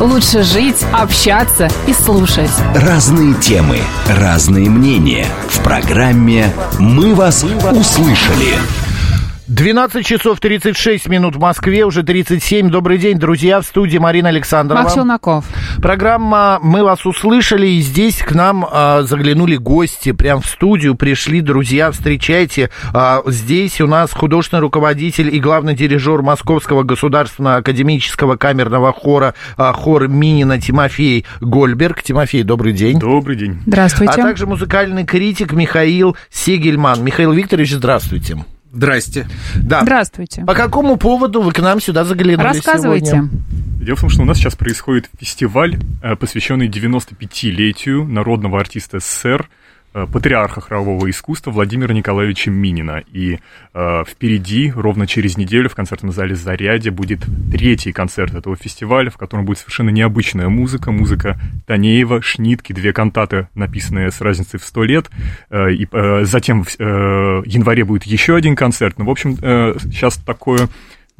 лучше жить, общаться и слушать. Разные темы, разные мнения. В программе «Мы вас услышали». 12 часов 36 минут в Москве, уже 37. Добрый день, друзья, в студии Марина Александрова. Макс Челноков. Программа «Мы вас услышали», и здесь к нам а, заглянули гости, прям в студию пришли друзья, встречайте. А, здесь у нас художественный руководитель и главный дирижер Московского государственного академического камерного хора а, хор Минина Тимофей Гольберг. Тимофей, добрый день. Добрый день. Здравствуйте. А также музыкальный критик Михаил Сегельман. Михаил Викторович, здравствуйте. Здрасте. Да. Здравствуйте. По какому поводу вы к нам сюда заглянули Рассказывайте. сегодня? Дело в том, что у нас сейчас происходит фестиваль, э, посвященный 95-летию народного артиста СССР, патриарха хорового искусства Владимира Николаевича Минина. И э, впереди, ровно через неделю, в концертном зале «Зарядье» будет третий концерт этого фестиваля, в котором будет совершенно необычная музыка. Музыка Танеева, Шнитки, две кантаты, написанные с разницей в сто лет. Э, и э, затем в э, январе будет еще один концерт. Ну, в общем, э, сейчас такое,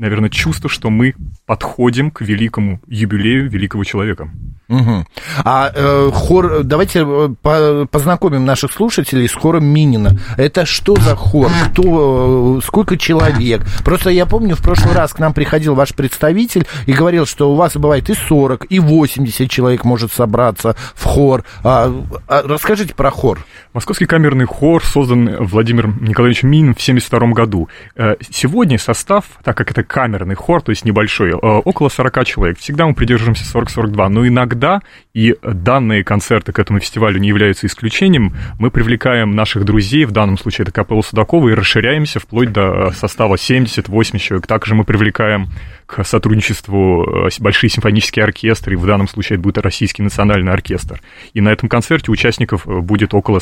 наверное, чувство, что мы подходим к великому юбилею великого человека. Мгм. А э, хор, давайте э, по- познакомим наших слушателей с хором Минина. Это что за хор? Кто, э, сколько человек? Просто я помню, в прошлый раз к нам приходил ваш представитель и говорил, что у вас бывает и 40, и 80 человек может собраться в хор. А, а расскажите про хор. Московский камерный хор создан Владимиром Николаевичем Мининым в 1972 году. Э, Сегодня состав, так как это камерный хор, то есть небольшой, э, около 40 человек. Всегда мы придерживаемся 40-42, но иногда, и данные концерты к этому фестивалю не являются исключением, мы привлекаем наших друзей, в данном случае это Капелла Судакова, и расширяемся вплоть до э, состава 70-80 человек. Также мы привлекаем к сотрудничеству э, большие симфонические оркестры, и в данном случае это будет Российский национальный оркестр. И на этом концерте участников будет около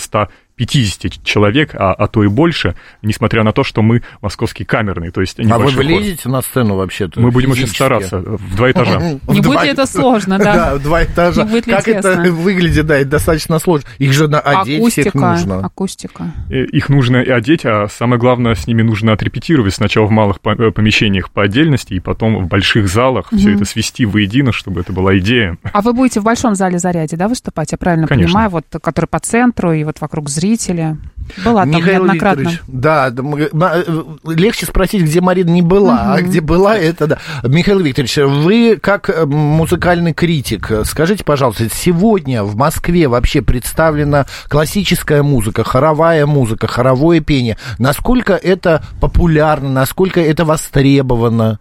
150 человек, а, а то и больше, несмотря на то, что мы московский камерный, то есть А вы небольшой хор. влезете на сцену вообще-то? Мы будем очень стараться, в два этажа. Не будет это сложно, да? Да, в два этажа. Как это выглядит, да, это достаточно сложно. Их же одеть всех нужно. Акустика. Э, Их нужно и одеть, а самое главное, с ними нужно отрепетировать сначала в малых э, помещениях по отдельности, и потом в больших залах все это свести воедино, чтобы это была идея. А вы будете в большом зале заряде, да, выступать? Я правильно понимаю, вот который по центру и вот вокруг зрителя. Была там Михаил неоднократно. Викторович, да, на- э, легче спросить, где Марина не была, а где была, это да. Михаил Викторович, вы как э, музыкальный критик, э, скажите, пожалуйста, сегодня в Москве вообще представлена классическая музыка, хоровая музыка, хоровое пение. Насколько это популярно, насколько это востребовано?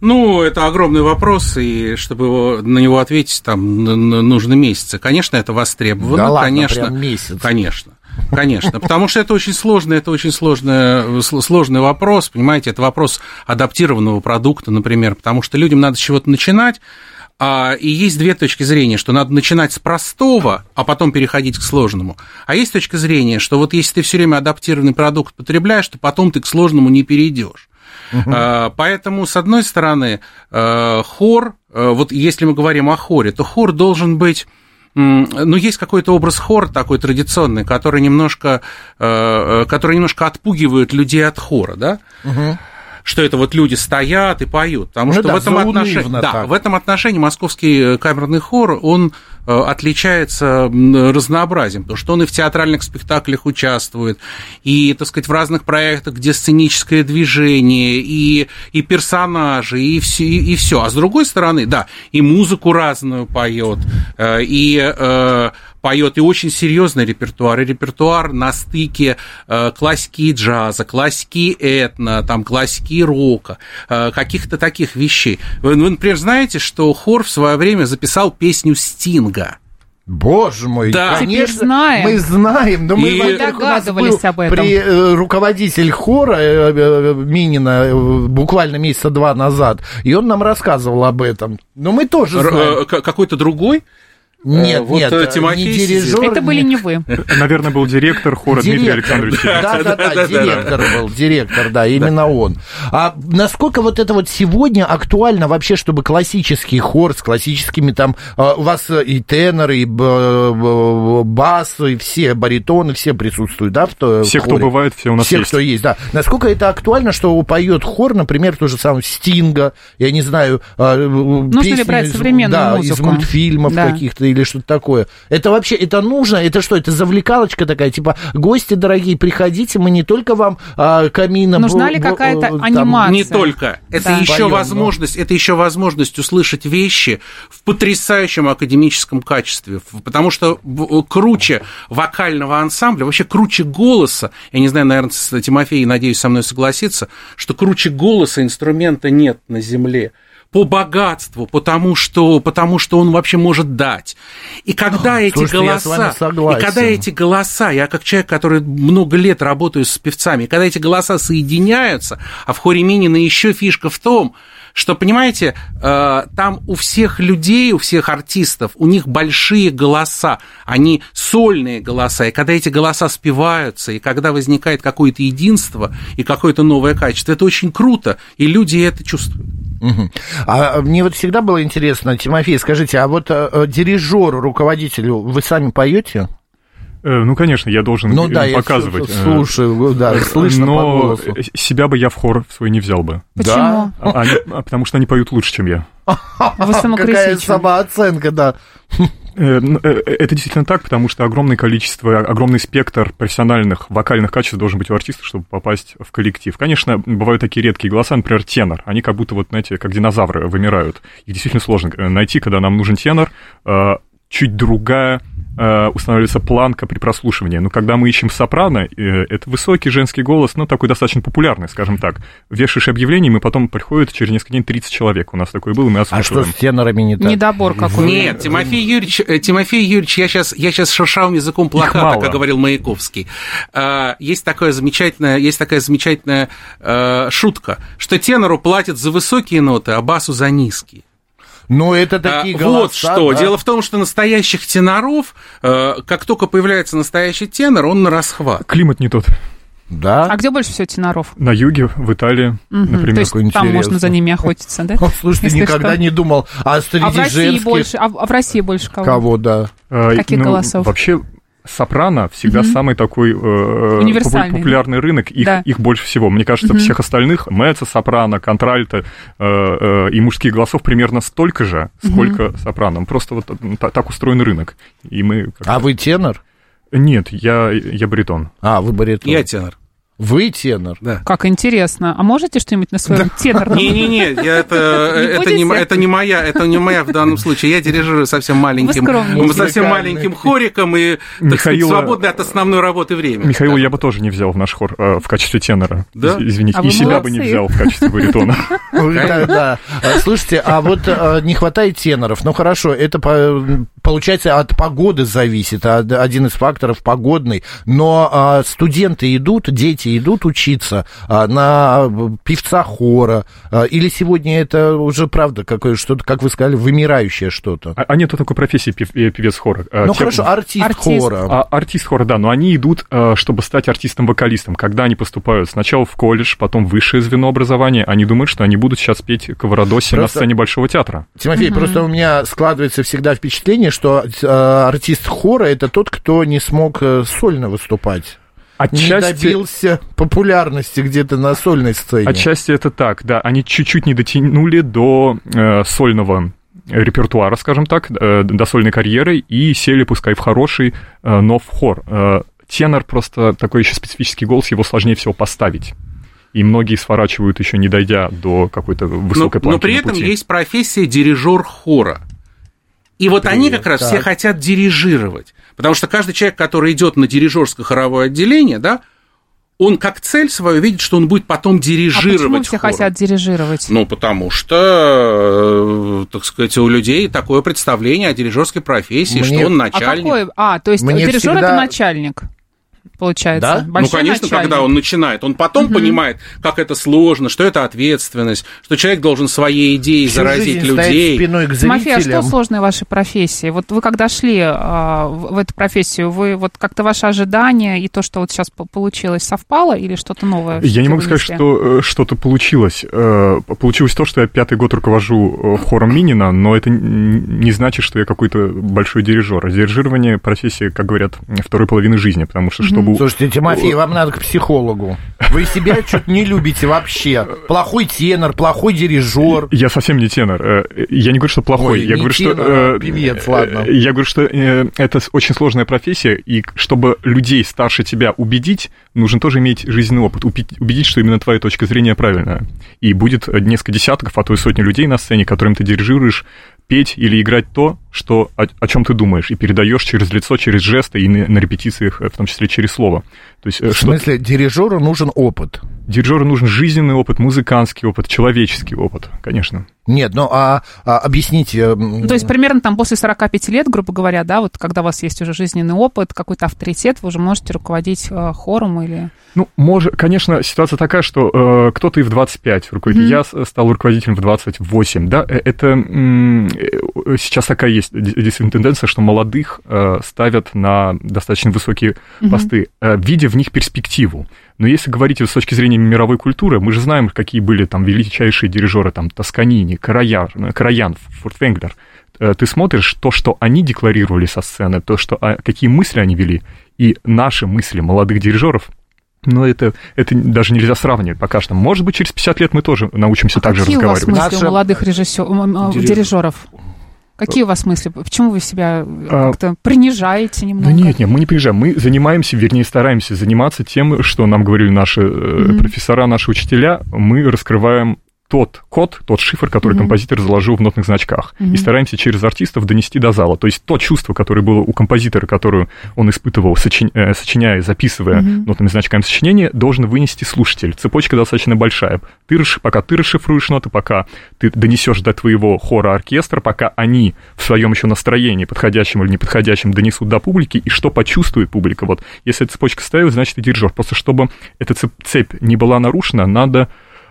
Ну, это огромный вопрос, и чтобы его, на него ответить, там н- н- нужно месяцы. Конечно, это востребовано, Да ладно, конечно. прям месяц. Конечно. Конечно, потому что это очень сложный, это очень сложный, сл- сложный вопрос, понимаете, это вопрос адаптированного продукта, например, потому что людям надо с чего-то начинать, а, и есть две точки зрения, что надо начинать с простого, а потом переходить к сложному. А есть точка зрения, что вот если ты все время адаптированный продукт потребляешь, то потом ты к сложному не перейдешь. А, Поэтому, с одной стороны, э, хор, э, вот если мы говорим о хоре, то хор должен быть м, ну, есть какой-то образ хора такой традиционный, который немножко, который немножко отпугивает людей от хора, да? Что это вот люди стоят и поют. Потому Ну что да, в, этом отношении, да, так. в этом отношении московский э, камерный хор, он отличается м, разнообразием, потому что он и в театральных спектаклях участвует, и, так сказать, в разных проектах, где сценическое движение, и, и персонажи, и все, и, все. А с другой стороны, да, и музыку разную поет, э, и э, поет и очень серьезный репертуар, и репертуар на стыке э, классики джаза, классики этно, там, классики рока, э, каких-то таких вещей. Вы, вы, например, знаете, что хор в свое время записал песню Стинга? Боже мой, Да. конечно, Теперь знаем. мы знаем, но мы, И- во-первых, у нас Догадывались был об этом. При, э, руководитель хора э, э, Минина буквально месяца два назад, и он нам рассказывал об этом. Но мы тоже Р- знаем. к- какой-то другой? Нет, вот, нет, э, не дирижер. Это были не вы. Наверное, был директор хора Дмитрий Директор. Александрович. Да, да, да, директор был, директор, да, именно он. А насколько вот это вот сегодня актуально вообще, чтобы классический хор с классическими там, а, у вас и теноры, и бас, и все баритоны, все присутствуют, да, в то- Все, кто хоре? бывает, все у нас все, есть. кто есть, да. Насколько это актуально, что поет хор, например, то же самое Стинга, я не знаю, Нужно ли брать современную да, из мультфильмов Да. каких-то или что-то такое. Это вообще, это нужно? Это что, это завлекалочка такая, типа, гости дорогие, приходите, мы не только вам а, камина... Нужна ли какая-то э, там, анимация? Не только. Это Да. еще Поем, возможность, это еще возможность услышать вещи в потрясающем академическом качестве. Потому что в- круче вокального ансамбля, вообще круче голоса, я не знаю, наверное, с- Тимофей, надеюсь, со мной согласится, что круче голоса инструмента нет на земле по богатству, потому что, потому что он вообще может дать. И когда эти слушайте, голоса, и когда эти голоса, я как человек, который много лет работаю с певцами, и когда эти голоса соединяются, а в хоре Минина еще фишка в том, что, понимаете, э, там у всех людей, у всех артистов, у них большие голоса, они сольные голоса, и когда эти голоса спеваются, и когда возникает какое-то единство и какое-то новое качество, это очень круто, и люди это чувствуют. Мгм. А мне вот всегда было интересно, Тимофей, скажите, а вот э, э, дирижеру, руководителю, вы сами поете? Э, Ну, конечно, я должен Ну э, да, я показывать. э, слушаю, да, слышно по но голосу. э, себя бы я в хор свой не взял бы. Почему? А они- а потому что они поют лучше, чем я. Вы Какая самооценка, да. Э, э, Это действительно так, потому что огромное количество, огромный спектр профессиональных вокальных качеств должен быть у артиста, чтобы попасть в коллектив. Конечно, бывают такие редкие голоса, например, тенор. Они как будто, вот, знаете, как динозавры вымирают. Их действительно сложно э, найти, когда нам нужен тенор. Чуть другая устанавливается планка при прослушивании. Но когда мы ищем сопрано, э, это высокий женский голос, ну, такой достаточно популярный, скажем так. Вешаешь объявление, и мы потом приходит через несколько дней 30 человек. У нас такое было, мы А что с тенорами не так? Недобор какой. Нет, Тимофей Юрьевич, э, Тимофей Юрьевич, я сейчас, я сейчас шершавым языком плохо, мало. как говорил Маяковский. Есть такое замечательное, есть такая замечательная э, шутка, что тенору платят за высокие ноты, а басу за низкие. Ну, это А, такие вот голоса, что. да. Дело в том, что настоящих теноров, э, как только появляется настоящий тенор, он на расхват. Климат не тот. Да? А где больше всего теноров? На юге, в Италии, Мгм. например. То есть там интересно. можно за ними охотиться, да? Слушайте, Если никогда что. не думал. А среди А в России женских... больше, а в а в России больше кого? Кого, да. Э, Каких голосов? Вообще, сопрано всегда самый такой э, Универсальный, попу- популярный рынок. Их, Да. их больше всего. Мне кажется, всех остальных, меццо, сопрано, контральто э, э, и мужских голосов примерно столько же, сколько сопрано. Просто вот так устроен рынок. И мы... А вы тенор? Нет, я, я баритон. А, вы баритон. Я тенор. Вы тенор? Да. Как интересно. А можете что-нибудь на своем тенорном? Не-не-не, это, Не это, не, будете? это не моя, это не моя в данном случае. Я дирижирую совсем маленьким, совсем маленьким хориком и, Михаила- свободное от основной работы время. Михаила я бы тоже не взял в наш хор э, в качестве тенора. Да? Из- Извините. А и себя бы не взял в качестве баритона. Да, да. А, Слушайте, а вот не хватает теноров. Ну хорошо, это по- получается от погоды зависит, а, один из факторов погодный. Но а, студенты идут, дети идут учиться а, на певца хора. А, или сегодня это уже правда какое что-то, как вы сказали, вымирающее что-то. А, а нету такой профессии пев- э, певец хора. Ну те- хорошо, артист, Артист. хора. А, артист хора, да, но они идут, чтобы стать артистом-вокалистом. Когда они поступают сначала в колледж, потом в высшее звено образования, они думают, что они будут сейчас петь Каварадоси на Просто- сцене Большого театра. Тимофей, просто у меня складывается всегда впечатление, что э, артист хора это тот, кто не смог э, сольно выступать. Не Отчасти, добился популярности где-то на сольной сцене. отчасти это так, да. Они чуть-чуть не дотянули до э, сольного репертуара, скажем так, э, до сольной карьеры и сели, пускай в хороший, э, но в хор. Э, тенор просто такой еще специфический голос, его сложнее всего поставить. И многие сворачивают еще не дойдя до какой-то Но, высокой планки но при этом пути. есть профессия дирижер хора. И вот они как раз все так. хотят дирижировать. Потому что каждый человек, который идет на дирижерское хоровое отделение, да, он как цель свою видит, что он будет потом А дирижировать. почему все хором. хотят дирижировать? Ну, потому что, э, так сказать, у людей такое представление о дирижерской профессии, Мне- что он А начальник. какой? А, то есть Мне дирижер всегда- это начальник. Получается? Да? Большой ну, конечно, начальник. когда он начинает. Он потом понимает, как это сложно, что это ответственность, что человек должен своей идеей Всю заразить людей. спиной к Тимофей, а что зрителям. сложное в вашей профессии? Вот вы когда шли а, в в эту профессию, вы вот как-то ваши ожидания и то, что вот сейчас по- получилось, совпало или что-то новое? Я не могу сказать, что э, что-то получилось. Э, Получилось то, что я пятый год руковожу э, хором Минина, но это не значит, что я какой-то большой дирижер. Дирижирование профессия, как говорят, второй половины жизни, потому что чтобы... Слушайте, Тимофей, вам надо к психологу. Вы себя что-то не любите вообще. Плохой тенор, плохой дирижер. Я совсем не тенор. Э, Я не говорю, что плохой. Ой, я не говорю, тенор, что а э, певец, э, ладно. Я говорю, что э, это очень сложная профессия, и чтобы людей старше тебя убедить, нужно тоже иметь жизненный опыт, убедить, что именно твоя точка зрения правильная. И будет э, несколько десятков, а то и сотни людей на сцене, которым ты дирижируешь, петь или играть то, что, о, о чем ты думаешь, и передаешь через лицо, через жесты, и на, на репетициях, э, в том числе через слово. То есть, э, В что смысле, дирижеру нужен опыт. Дирижеру нужен жизненный опыт, музыкантский опыт, человеческий опыт, конечно. Нет, ну а, а объясните. Ну, То есть примерно там после 45 лет, грубо говоря, да, вот когда у вас есть уже жизненный опыт, какой-то авторитет, вы уже можете руководить э, хором или... Ну, может, конечно, ситуация такая, что э, кто-то и в 25 руководит. Мгм. Я стал руководителем в 28, да, э, это м, э, сейчас такая есть действительно тенденция, что молодых э, ставят на достаточно высокие Мгм. посты, э, видя в них перспективу. Но если говорить вот с точки зрения мировой культуры, мы же знаем, какие были там величайшие дирижеры, там Тосканини, Караян, Караян Фуртвенглер. Э, Ты смотришь то, что они декларировали со сцены, то, что, а, какие мысли они вели, и наши мысли молодых дирижеров, но это, это даже нельзя сравнивать пока что. Может быть, через 50 лет мы тоже научимся так же А Какие у вас разговаривать. мысли Наша- у молодых режиссер... дирижеров? Какие у вас мысли? Почему вы себя э, А, как-то принижаете немного? Да нет, нет, мы не приезжаем. Мы занимаемся, вернее, стараемся заниматься тем, что нам говорили наши Мгм. профессора, наши учителя. Мы раскрываем тот код, тот шифр, который Мгм. композитор заложил в нотных значках. Мгм. И стараемся через артистов донести до зала. То есть то чувство, которое было у композитора, которое он испытывал, сочи- э, сочиняя, записывая Мгм. нотными значками сочинения, должен вынести слушатель. Цепочка достаточно большая. Ты, пока ты расшифруешь ноты, пока ты донесешь до твоего хора оркестра, пока они в своем еще настроении, подходящем или неподходящем, донесут до публики, и что почувствует публика. Вот если эта цепочка стоит, значит, ты дирижер. Просто чтобы эта цеп- цепь не была нарушена, надо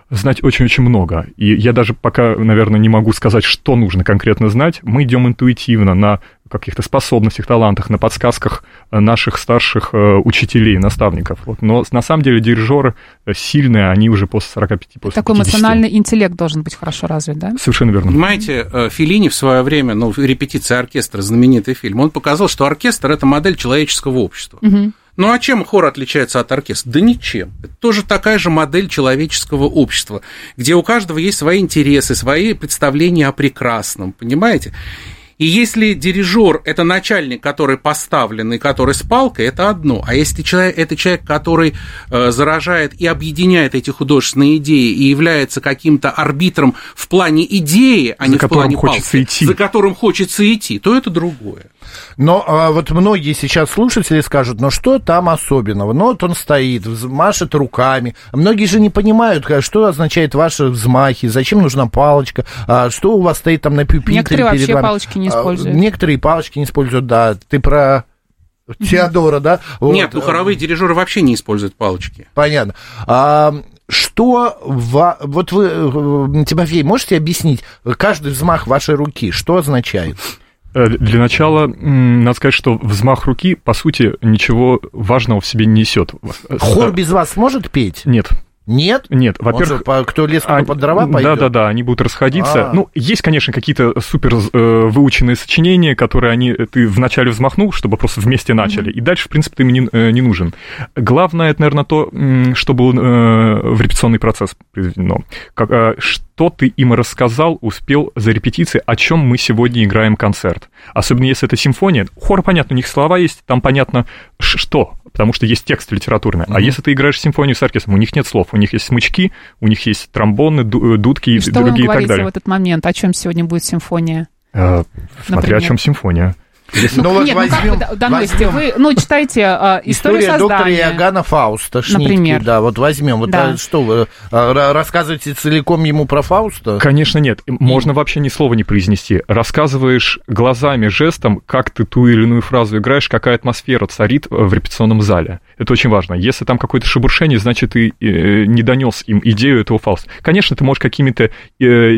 знать очень-очень много. И я даже пока, наверное, не могу сказать, что нужно конкретно знать. Мы идем интуитивно на каких-то способностях, талантах, на подсказках э, наших старших э, учителей, наставников. Вот. Но на самом деле дирижеры э, сильные, они уже после 45, после Такой 50. эмоциональный интеллект должен быть хорошо развит, да? Совершенно верно. Понимаете, Филини в свое время, ну, репетиция оркестра, знаменитый фильм, он показал, что оркестр – это модель человеческого общества. Мгм. Ну а чем хор отличается от оркестра? Да ничем. Это тоже такая же модель человеческого общества, где у каждого есть свои интересы, свои представления о прекрасном, понимаете? И если дирижер это начальник, который поставлен и который с палкой, это одно. А если человек, это человек, который э, заражает и объединяет эти художественные идеи и является каким-то арбитром в плане идеи, а За не в которым плане хочется палки, идти. за которым хочется идти, то это другое. Но а, вот многие сейчас слушатели скажут, ну что там особенного? Ну вот он стоит, машет руками. Многие же не понимают, а, что означает ваши взмахи, зачем нужна палочка, а, что у вас стоит там на пюпитре Некоторые перед вообще вами. палочки не А, используют. Некоторые палочки не используют, да. Ты про Теодора, да? Вот, Нет, ну э, хоровые дирижеры вообще не используют палочки. Понятно. А, что ва- вот вы, э, Тимофей, можете объяснить каждый взмах вашей руки, что означает? Э, Для начала, надо сказать, что взмах руки, по сути, ничего важного в себе не несет. Хор без вас может петь? Нет, Нет? нет. Во-первых, что, кто лес, кто А, под дрова пойдет? Да, да, да, они будут расходиться. А. Ну, есть, конечно, какие-то супер э, выученные сочинения, которые они, э, ты вначале взмахнул, чтобы просто вместе начали, и дальше, в принципе, ты им не, э, не нужен. Главное, это, наверное, то, что было э, в репетиционный процесс произведено. Как, э, что ты им рассказал, успел за репетицией, о чем мы сегодня играем концерт. Особенно если это симфония. Хор, понятно, у них слова есть, там понятно, что, потому что есть текст литературный. А Мгм. если ты играешь симфонию с оркестром, у них нет слов, у них есть смычки, у них есть тромбоны, э, дудки и И что вы им другие и так далее. в этот момент? О чем сегодня будет симфония? Э, Смотря Например? о чем симфония. Если- Ну вот Нет, ну как возьмем- до- доносите? возьмем Вы, ну, читаете а, историю История доктора создания. Иоганна Фауста, Шнитке, Например. да, вот возьмем. Вот Да. а что вы а, ра- рассказываете целиком ему про Фауста? Конечно, нет. Можно вообще ни слова не произнести. Рассказываешь глазами, жестом, как ты ту или иную фразу играешь, какая атмосфера царит в репетиционном зале. Это очень важно. Если там какое-то шебуршение, значит, ты э, не донес им идею этого Фауста. Конечно, ты можешь какими-то э,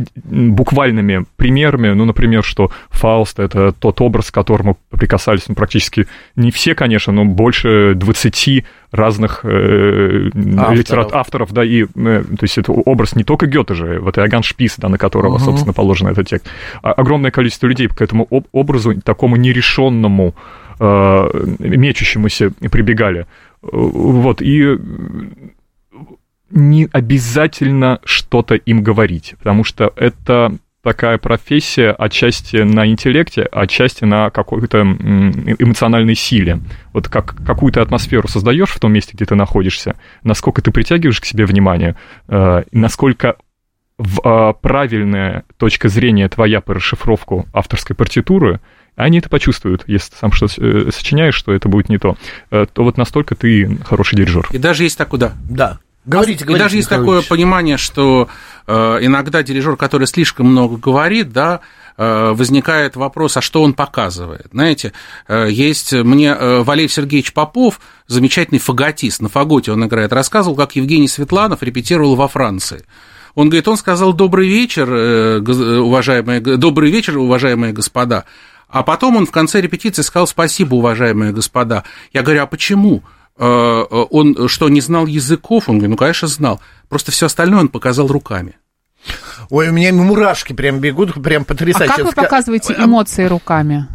буквальными примерами, ну, например, что Фауст — это тот образ, к которому прикасались ну, практически не все, конечно, но больше 20 разных э, литерат- авторов, да, и, э, то есть это образ не только Гёте же, вот Иоганн Шпис, да, на которого, Мгм. собственно, положен этот текст. А- огромное количество людей к этому об- образу, такому нерешенному, э, мечущемуся прибегали. Вот, и не обязательно что-то им говорить, потому что это такая профессия отчасти на интеллекте, отчасти на какой-то м, эмоциональной силе. Вот как какую-то атмосферу создаешь в том месте, где ты находишься, насколько ты притягиваешь к себе внимание, э, насколько э, правильная точка зрения твоя по расшифровку авторской партитуры, они это почувствуют, если ты сам что-то э, сочиняешь, что это будет не то, э, то вот настолько ты хороший дирижер. И даже есть такое, да. Да. Говорите, и говорите, даже есть Михаил такое понимание, что э, иногда дирижер, который слишком много говорит, да, э, возникает вопрос, а что он показывает? Знаете, э, есть мне Валерий Сергеевич Попов, замечательный фаготист, на фаготе он играет, рассказывал, как Евгений Светланов репетировал во Франции. Он говорит, он сказал добрый вечер, уважаемые, добрый вечер, уважаемые господа. А потом он в конце репетиции сказал спасибо, уважаемые господа. Я говорю, а почему? Э, э, Он что, не знал языков? Он говорит, ну, конечно, знал. Просто все остальное он показал руками. Ой, у меня мурашки прям бегут, прям А потрясающе. как вы показываете А, эмоции руками?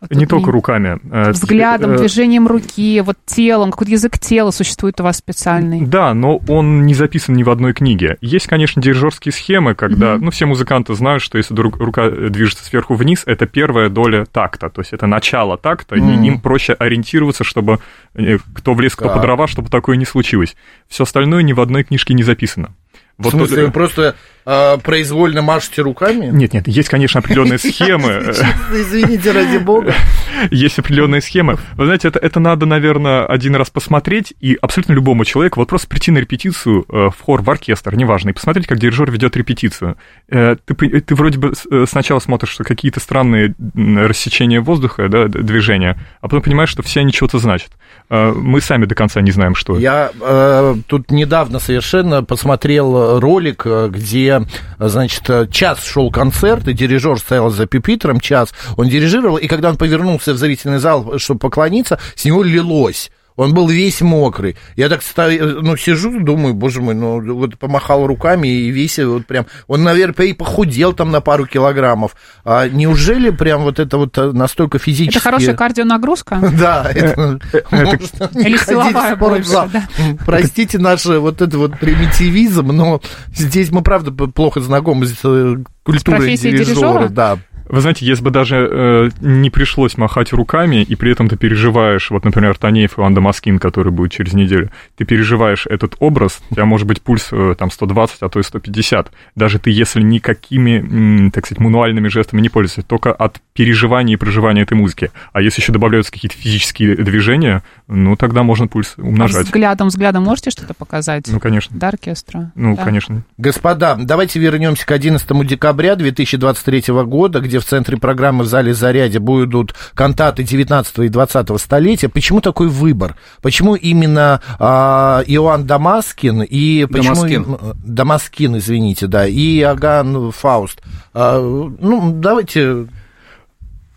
Вот Не тут только руками. э, Взглядом, э, движением руки, вот телом, какой-то язык тела существует у вас специальный. Да, но он не записан ни в одной книге. Есть, конечно, дирижерские схемы, когда, ну, все музыканты знают, что если друг- рука движется сверху вниз, это первая доля такта, то есть это начало такта, и им проще ориентироваться, чтобы э, кто влез, кто Так. по дрова, чтобы такое не случилось. Все остальное ни в одной книжке не записано. В смысле, вы просто а, произвольно машете руками? Нет, нет, есть, конечно, определенные схемы. Извините, ради бога. Есть определенные схемы. Вы знаете, это, это надо, наверное, один раз посмотреть, и абсолютно любому человеку вот просто прийти на репетицию э, в хор, в оркестр, неважно, и посмотреть, как дирижер ведет репетицию. Э, Ты, ты вроде бы э, сначала смотришь что какие-то странные рассечения воздуха, да, движения, а потом понимаешь, что все они чего-то значат. Э, Мы сами до конца не знаем, что. Я э, тут недавно совершенно посмотрел ролик, э, где, значит, час шел концерт, и дирижер стоял за пюпитром час, он дирижировал, и когда он повернулся в зрительный зал, чтобы поклониться, с него лилось. Он был весь мокрый. Я так стою, ну, сижу, думаю, боже мой, ну, вот помахал руками и весь вот прям... Он, наверное, и похудел там на пару килограммов. А неужели прям вот это вот э, настолько физически... Это хорошая кардионагрузка? Да, это... можно не Или силовая больше, Простите наш э, вот это вот примитивизм, но здесь мы, правда, плохо знакомы с э, культурой дирижера? Да. Вы знаете, если бы даже э, не пришлось махать руками, и при этом ты переживаешь, вот, например, Танеев Иван Дамаскин, который будет через неделю, ты переживаешь этот образ, у тебя может быть пульс э, там 120, а то и 150. Даже ты, если никакими, так сказать, мануальными жестами не пользуешься, только от переживания и проживания этой музыки. А если еще добавляются какие-то физические движения, ну, тогда можно пульс А умножать. взглядом, взглядом можете что-то показать? Ну, конечно. До оркестра. Ну, Да. конечно. Господа, давайте вернемся к 11 декабря 2023 года, где в центре программы в зале «Зарядье» будут кантаты 19 и 20 столетия. Почему такой выбор? Почему именно а, Иоанн Дамаскин и... Почему, Дамаскин. э, Дамаскин, извините, да, и Иоганн Фауст? А, ну, давайте...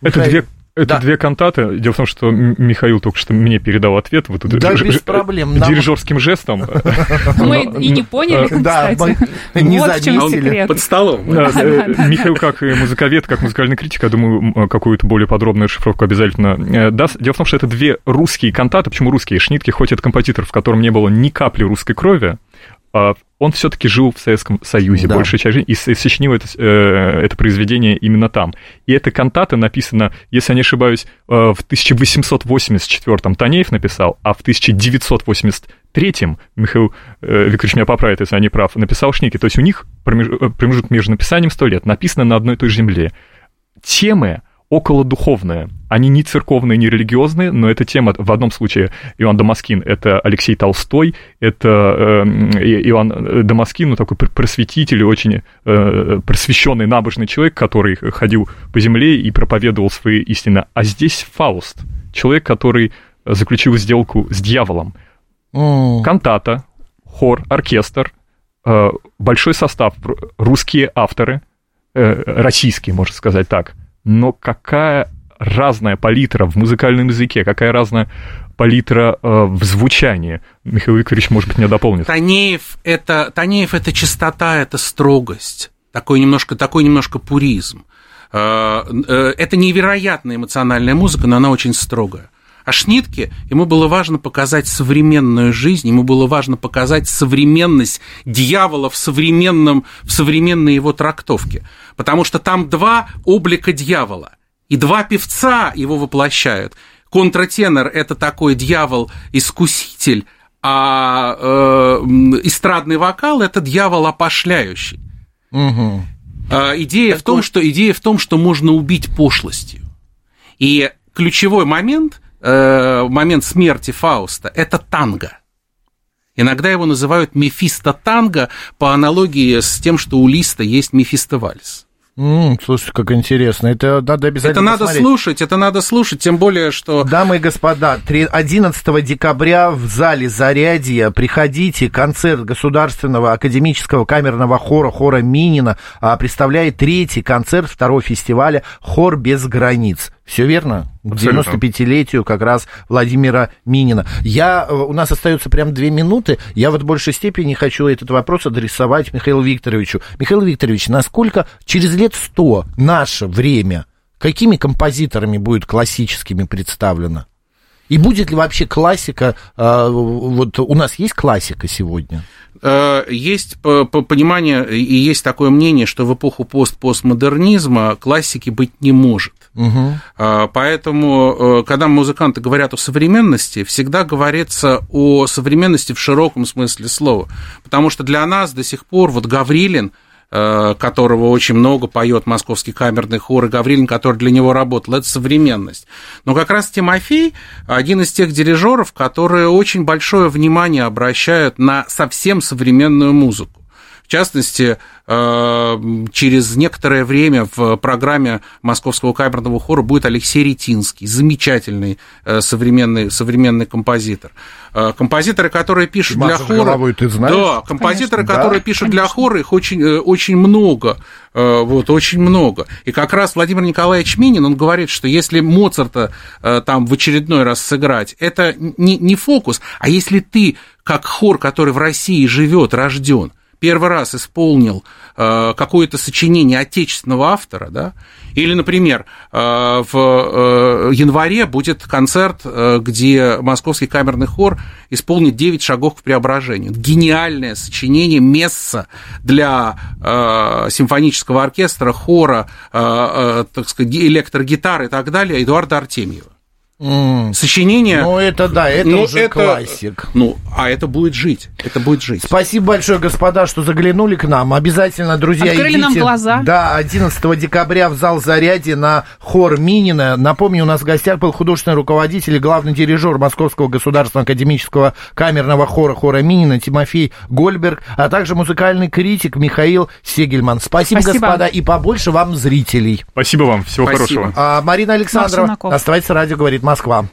Это Михаил. две, это Да. две кантаты. Дело в том, что Михаил только что мне передал ответ. Вот тут Да, ж- без ж- проблем. Нам- Дирижерским жестом. Мы и не поняли, Да, не Вот в чем заметили. секрет. Под столом. Э, Михаил, как и музыковед, как музыкальный критик, я думаю, м, какую-то более подробную расшифровку обязательно э, даст. Дело в том, что это две русские кантаты. Почему русские? Шнитке, хоть это композитор, в котором не было ни капли русской крови, он все-таки жил в Советском Союзе Да. большую часть жизни и сочинил это, э, это произведение именно там. И эта кантата написана, если я не ошибаюсь, э, в 1884-м Танеев написал, а в 1983-м Михаил э, Викторович меня поправит, если я не прав, написал Шнитке. То есть у них промеж- промежуток между написанием 100 лет написано на одной и той же земле. Темы околодуховные. Они не церковные, не религиозные, но эта тема в одном случае Иоанн Дамаскин, это Алексей Толстой, это э, Иоанн Дамаскин, ну, такой просветитель, очень э, просвещенный, набожный человек, который ходил по земле и проповедовал свои истины. А здесь Фауст, человек, который заключил сделку с дьяволом. Mm. Кантата, хор, оркестр, э, большой состав, русские авторы, э, российские, можно сказать так. Но какая разная палитра в музыкальном языке, какая разная палитра э, в звучании. Михаил Викторович, может быть, меня дополнит. Танеев это, Танеев это чистота, это строгость, такой немножко, такой немножко пуризм. Э, э, это невероятная эмоциональная музыка, но она очень строгая. А Шнитке ему было важно показать современную жизнь, ему было важно показать современность дьявола в, современном, в современной его трактовке. Потому что там два облика дьявола, и два певца его воплощают. Контратенор – это такой дьявол-искуситель, а э, эстрадный вокал – это дьявол опошляющий. Угу. Идея, в том, что, идея в том, что можно убить пошлостью. И ключевой момент э, момент смерти Фауста, это танго. Иногда его называют Мефисто танго по аналогии с тем, что у Листа есть Мефисто вальс. Mm, слушайте, как интересно. Это надо обязательно Это надо посмотреть. слушать, это надо слушать, тем более, что... Дамы и господа, 11 декабря в зале Зарядье приходите. Концерт Государственного академического камерного хора, хора Минина, а, представляет третий концерт второго фестиваля «Хор без границ». Все верно? К 95-летию как раз Владимира Минина. Я, э, у нас остается прям две минуты. Я вот в большей степени хочу этот вопрос адресовать Михаилу Викторовичу. Михаил Викторович, насколько через лет сто наше время, какими композиторами будет классическими представлено? И будет ли вообще классика, э, вот у нас есть классика сегодня? Э, есть понимание и есть такое мнение, что в эпоху пост-постмодернизма классики быть не может. Угу. Поэтому, э, когда музыканты говорят о современности, всегда говорится о современности в широком смысле слова. Потому что для нас до сих пор вот Гаврилин Э, которого очень много поет московский камерный хор, и Гаврилин, который для него работал, это современность. Но как раз Тимофей один из тех дирижеров, которые очень большое внимание обращают на совсем современную музыку. В частности, э, через некоторое время в программе Московского камерного хора будет Алексей Ретинский, замечательный э, современный, современный композитор. Э, композиторы, которые пишут для хора... Головой, ты знаешь? Да, композиторы, конечно, которые да, пишут конечно. для хора, их очень, очень много. Вот, очень много. И как раз Владимир Николаевич Минин, он говорит, что если Моцарта там в очередной раз сыграть, это не, не фокус, а если ты, как хор, который в России живет, рожден, первый раз исполнил э, какое-то сочинение отечественного автора, да, или, например, э, в э, январе будет концерт, где Московский камерный хор исполнит 9 шагов к преображению. Гениальное сочинение месса для симфонического оркестра, хора, так сказать, электрогитары и так далее Эдуарда Артемьева. Mm. Сочинение. Ну, это да, это ну, уже это, классик. Ну, а это будет жить. Это будет жить. Спасибо большое, господа, что заглянули к нам. Обязательно, друзья, Открыли идите. нам глаза. Да, 11 декабря в зал Заряди на хор Минина. Напомню, у нас в гостях был художественный руководитель и главный дирижер Московского государственного академического камерного хора хора Минина Тимофей Гольберг, а также музыкальный критик Михаил Сегельман. Спасибо, Спасибо. господа, и побольше вам зрителей. Спасибо вам, всего Спасибо. хорошего. А, Марина Александрова, оставайтесь радио, говорит Moskwa.